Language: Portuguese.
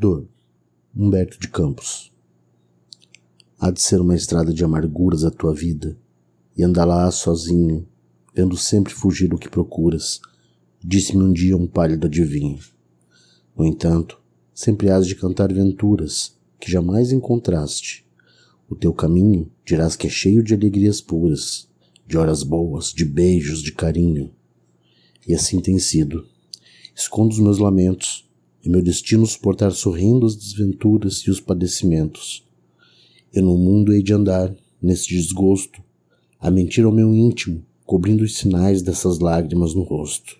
Dor. Humberto de Campos. Há de ser uma estrada de amarguras a tua vida, e andar lá sozinho, vendo sempre fugir o que procuras, disse-me um dia um pálido adivinho. No entanto, sempre hás de cantar venturas que jamais encontraste. O teu caminho dirás que é cheio de alegrias puras, de horas boas, de beijos, de carinho. E assim tem sido. Escondo os meus lamentos, e meu destino suportar sorrindo as desventuras e os padecimentos. E no mundo hei de andar, nesse desgosto, a mentir ao meu íntimo, cobrindo os sinais dessas lágrimas no rosto.